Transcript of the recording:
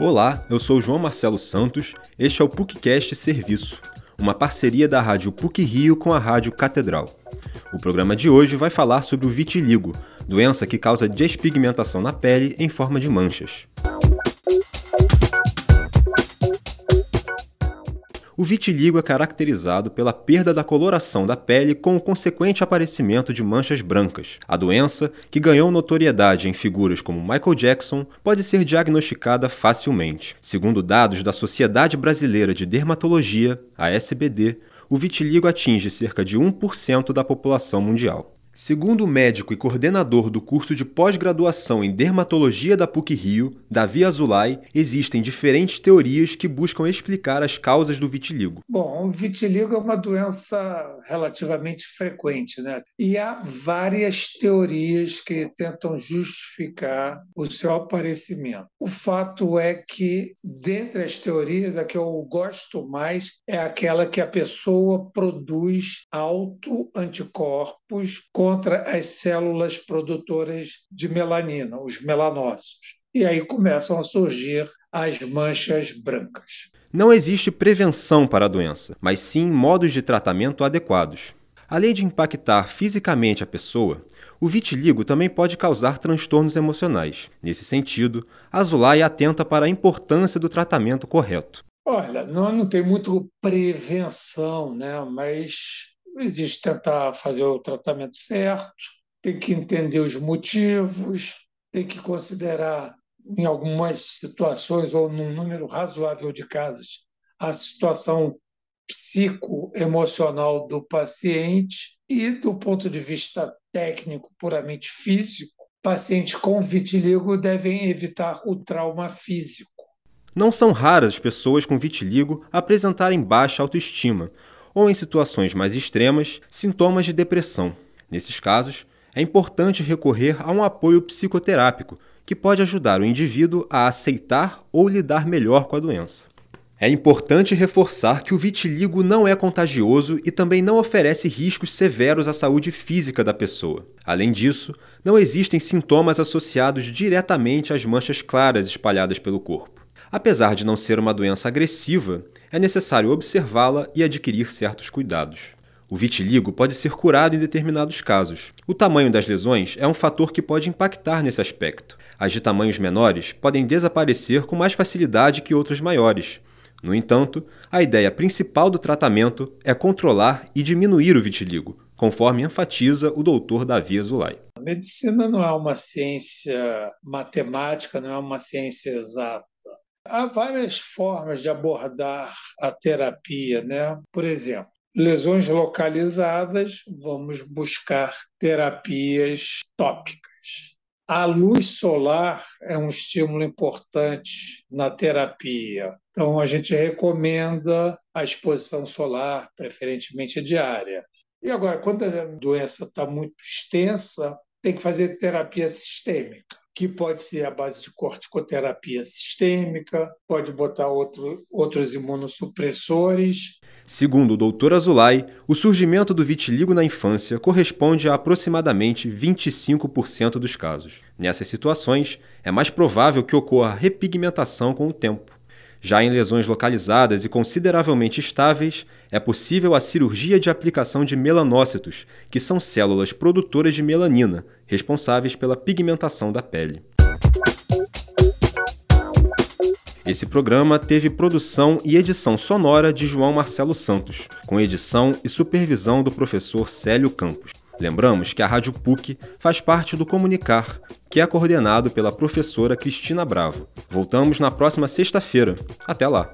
Olá, eu sou João Marcelo Santos, este é o PUCcast Serviço, uma parceria da Rádio PUC Rio com a Rádio Catedral. O programa de hoje vai falar sobre o vitiligo, doença que causa despigmentação na pele em forma de manchas. O vitiligo é caracterizado pela perda da coloração da pele com o consequente aparecimento de manchas brancas. A doença, que ganhou notoriedade em figuras como Michael Jackson, pode ser diagnosticada facilmente. Segundo dados da Sociedade Brasileira de Dermatologia, a SBD, o vitiligo atinge cerca de 1% da população mundial. Segundo o médico e coordenador do curso de pós-graduação em dermatologia da PUC-Rio, Davi Azulay, existem diferentes teorias que buscam explicar as causas do vitiligo. Bom, o vitiligo é uma doença relativamente frequente, né? E há várias teorias que tentam justificar o seu aparecimento. O fato é que, dentre as teorias, a que eu gosto mais é aquela que a pessoa produz autoanticorpos contra as células produtoras de melanina, os melanócitos. E aí começam a surgir as manchas brancas. Não existe prevenção para a doença, mas sim modos de tratamento adequados. Além de impactar fisicamente a pessoa, o vitiligo também pode causar transtornos emocionais. Nesse sentido, a Zulay atenta para a importância do tratamento correto. Olha, não, não tem muito prevenção, né? mas existe tentar fazer o tratamento certo, tem que entender os motivos, tem que considerar, em algumas situações ou num número razoável de casos, a situação psicoemocional do paciente e, do ponto de vista técnico, puramente físico, pacientes com vitiligo devem evitar o trauma físico. Não são raras pessoas com vitiligo apresentarem baixa autoestima, ou, em situações mais extremas, sintomas de depressão. Nesses casos, é importante recorrer a um apoio psicoterápico, que pode ajudar o indivíduo a aceitar ou lidar melhor com a doença. É importante reforçar que o vitiligo não é contagioso e também não oferece riscos severos à saúde física da pessoa. Além disso, não existem sintomas associados diretamente às manchas claras espalhadas pelo corpo. Apesar de não ser uma doença agressiva, é necessário observá-la e adquirir certos cuidados. O vitiligo pode ser curado em determinados casos. O tamanho das lesões é um fator que pode impactar nesse aspecto. As de tamanhos menores podem desaparecer com mais facilidade que outras maiores. No entanto, a ideia principal do tratamento é controlar e diminuir o vitiligo, conforme enfatiza o doutor Davi Azulay. A medicina não é uma ciência matemática, não é uma ciência exata. Há várias formas de abordar a terapia, né? Por exemplo, lesões localizadas, vamos buscar terapias tópicas. A luz solar é um estímulo importante na terapia. Então, a gente recomenda a exposição solar, preferentemente diária. E agora, quando a doença está muito extensa, tem que fazer terapia sistêmica que pode ser a base de corticoterapia sistêmica, pode botar outro, outros imunossupressores. Segundo o Dr. Azulay, o surgimento do vitiligo na infância corresponde a aproximadamente 25% dos casos. Nessas situações, é mais provável que ocorra repigmentação com o tempo. Já em lesões localizadas e consideravelmente estáveis, é possível a cirurgia de aplicação de melanócitos, que são células produtoras de melanina, responsáveis pela pigmentação da pele. Esse programa teve produção e edição sonora de João Marcelo Santos, com edição e supervisão do professor Célio Campos. Lembramos que a Rádio PUC faz parte do Comunicar, que é coordenado pela professora Cristina Bravo. Voltamos na próxima sexta-feira. Até lá!